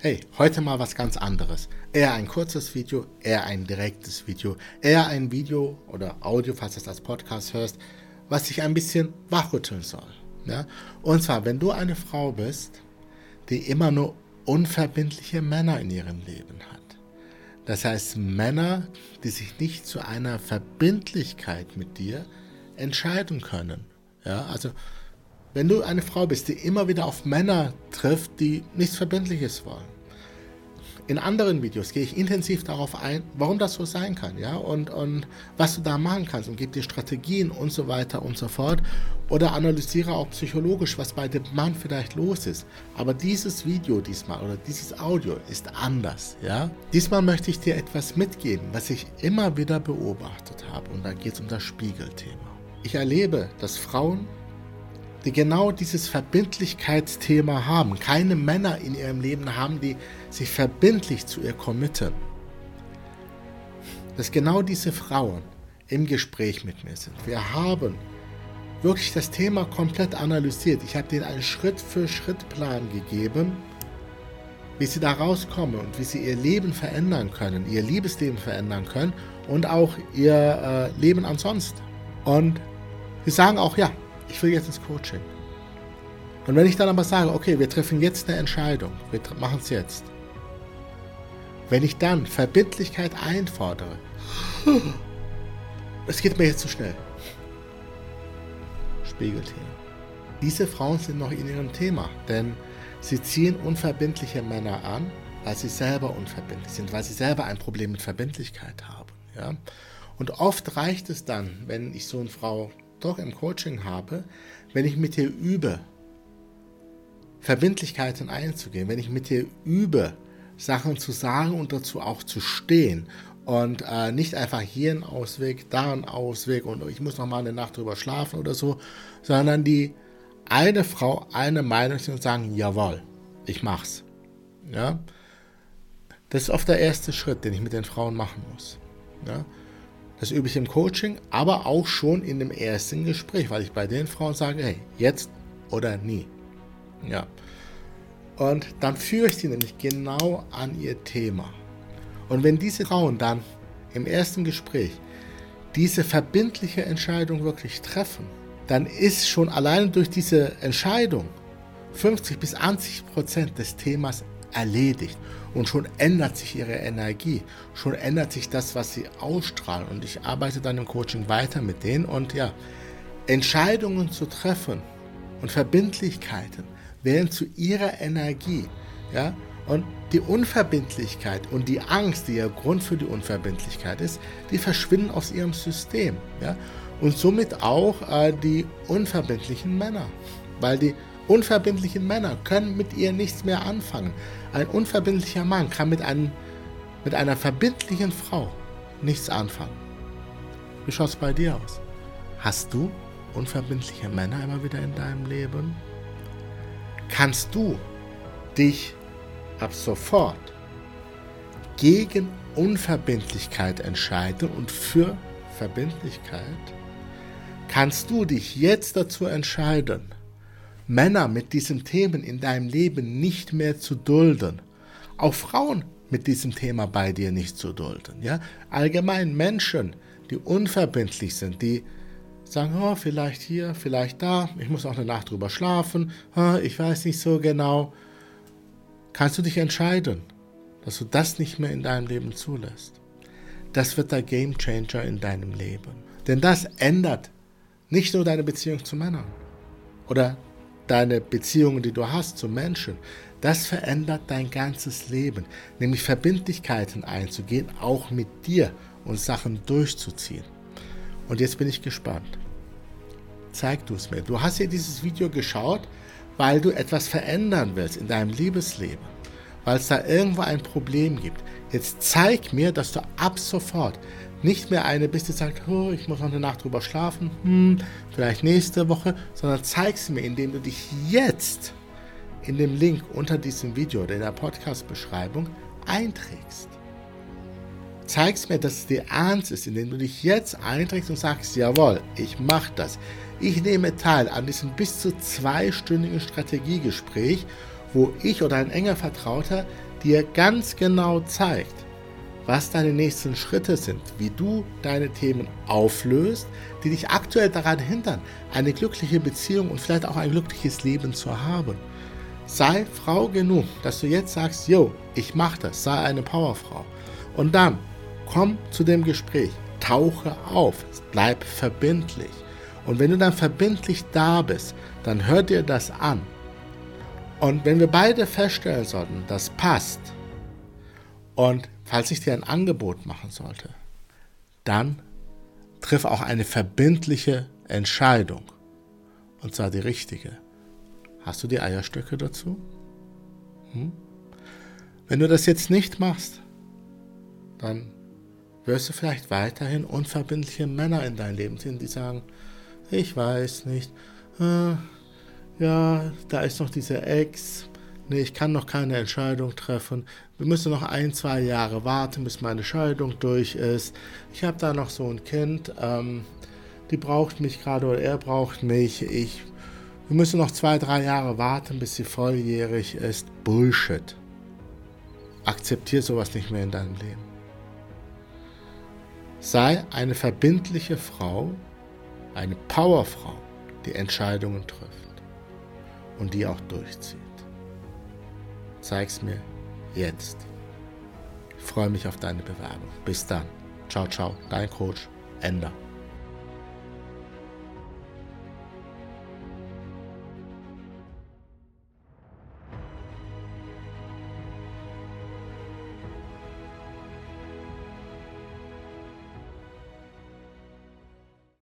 Hey, heute mal was ganz anderes. Eher ein kurzes Video, eher ein direktes Video, eher ein Video oder Audio, falls du es als Podcast hörst, was dich ein bisschen wachrütteln soll. Ja? Und zwar, wenn du eine Frau bist, die immer nur unverbindliche Männer in ihrem Leben hat. Das heißt Männer, die sich nicht zu einer Verbindlichkeit mit dir entscheiden können. Ja, also wenn du eine Frau bist, die immer wieder auf Männer trifft, die nichts Verbindliches wollen. In anderen Videos gehe ich intensiv darauf ein, warum das so sein kann, ja, und, und was du da machen kannst und gebe dir Strategien und so weiter und so fort. Oder analysiere auch psychologisch, was bei dem Mann vielleicht los ist. Aber dieses Video diesmal oder dieses Audio ist anders, ja. Diesmal möchte ich dir etwas mitgeben, was ich immer wieder beobachtet habe. Und da geht es um das Spiegelthema. Ich erlebe, dass Frauen die genau dieses Verbindlichkeitsthema haben, keine Männer in ihrem Leben haben, die sich verbindlich zu ihr committen, dass genau diese Frauen im Gespräch mit mir sind. Wir haben wirklich das Thema komplett analysiert. Ich habe denen einen Schritt-für-Schritt-Plan gegeben, wie sie da rauskommen und wie sie ihr Leben verändern können, ihr Liebesleben verändern können und auch ihr äh, Leben ansonsten. Und sie sagen auch, ja, ich will jetzt ins Coaching. Und wenn ich dann aber sage, okay, wir treffen jetzt eine Entscheidung, wir machen es jetzt. Wenn ich dann Verbindlichkeit einfordere, es geht mir jetzt zu schnell. Spiegelthema. Diese Frauen sind noch in ihrem Thema, denn sie ziehen unverbindliche Männer an, weil sie selber unverbindlich sind, weil sie selber ein Problem mit Verbindlichkeit haben. Ja? Und oft reicht es dann, wenn ich so eine Frau doch im Coaching habe, wenn ich mit dir übe, Verbindlichkeiten einzugehen, wenn ich mit dir übe, Sachen zu sagen und dazu auch zu stehen und äh, nicht einfach hier ein Ausweg, da ein Ausweg und ich muss noch mal eine Nacht drüber schlafen oder so, sondern die eine Frau eine Meinung und sagen, jawohl, ich mach's. Ja? Das ist oft der erste Schritt, den ich mit den Frauen machen muss. Ja? Das übe ich im Coaching, aber auch schon in dem ersten Gespräch, weil ich bei den Frauen sage, hey, jetzt oder nie. Ja. Und dann führe ich sie nämlich genau an ihr Thema. Und wenn diese Frauen dann im ersten Gespräch diese verbindliche Entscheidung wirklich treffen, dann ist schon allein durch diese Entscheidung 50 bis 80 Prozent des Themas erledigt. Und schon ändert sich ihre Energie, schon ändert sich das, was sie ausstrahlen. Und ich arbeite dann im Coaching weiter mit denen und ja, Entscheidungen zu treffen und Verbindlichkeiten werden zu ihrer Energie. Ja? Und die Unverbindlichkeit und die Angst, die ja Grund für die Unverbindlichkeit ist, die verschwinden aus ihrem System. Ja? Und somit auch äh, die unverbindlichen Männer. Weil die unverbindlichen Männer können mit ihr nichts mehr anfangen. Ein unverbindlicher Mann kann mit, einem, mit einer verbindlichen Frau nichts anfangen. Wie schaut es bei dir aus? Hast du unverbindliche Männer immer wieder in deinem Leben? Kannst du dich ab sofort gegen Unverbindlichkeit entscheiden und für Verbindlichkeit? Kannst du dich jetzt dazu entscheiden, Männer mit diesen Themen in deinem Leben nicht mehr zu dulden. Auch Frauen mit diesem Thema bei dir nicht zu dulden. Ja? Allgemein Menschen, die unverbindlich sind, die sagen, oh, vielleicht hier, vielleicht da, ich muss auch eine Nacht drüber schlafen, oh, ich weiß nicht so genau. Kannst du dich entscheiden, dass du das nicht mehr in deinem Leben zulässt? Das wird der Game Changer in deinem Leben. Denn das ändert nicht nur deine Beziehung zu Männern oder deine Beziehungen, die du hast zu Menschen, das verändert dein ganzes Leben, nämlich Verbindlichkeiten einzugehen, auch mit dir und Sachen durchzuziehen. Und jetzt bin ich gespannt. Zeig du es mir. Du hast hier dieses Video geschaut, weil du etwas verändern willst in deinem Liebesleben, weil es da irgendwo ein Problem gibt. Jetzt zeig mir, dass du ab sofort nicht mehr eine bist, die sagt, oh, ich muss noch eine Nacht drüber schlafen, hm, vielleicht nächste Woche, sondern zeig sie mir, indem du dich jetzt in dem Link unter diesem Video oder in der Podcast-Beschreibung einträgst. Zeigst mir, dass es dir ernst ist, indem du dich jetzt einträgst und sagst, jawohl, ich mache das. Ich nehme teil an diesem bis zu zweistündigen Strategiegespräch wo ich oder ein enger Vertrauter dir ganz genau zeigt, was deine nächsten Schritte sind, wie du deine Themen auflöst, die dich aktuell daran hindern, eine glückliche Beziehung und vielleicht auch ein glückliches Leben zu haben. Sei Frau genug, dass du jetzt sagst, yo, ich mache das, sei eine Powerfrau. Und dann komm zu dem Gespräch, tauche auf, bleib verbindlich. Und wenn du dann verbindlich da bist, dann hör dir das an. Und wenn wir beide feststellen sollten, das passt, und falls ich dir ein Angebot machen sollte, dann triff auch eine verbindliche Entscheidung. Und zwar die richtige. Hast du die Eierstöcke dazu? Hm? Wenn du das jetzt nicht machst, dann wirst du vielleicht weiterhin unverbindliche Männer in dein Leben sehen, die sagen, ich weiß nicht, äh, ja, da ist noch diese Ex, nee, ich kann noch keine Entscheidung treffen, wir müssen noch ein, zwei Jahre warten, bis meine Scheidung durch ist. Ich habe da noch so ein Kind, ähm, die braucht mich gerade oder er braucht mich. Ich, wir müssen noch zwei, drei Jahre warten, bis sie volljährig ist. Bullshit. Akzeptier sowas nicht mehr in deinem Leben. Sei eine verbindliche Frau, eine Powerfrau, die Entscheidungen trifft und die auch durchzieht. Zeig's mir jetzt. Ich freue mich auf deine Bewerbung. Bis dann. Ciao, ciao. Dein Coach. Ender.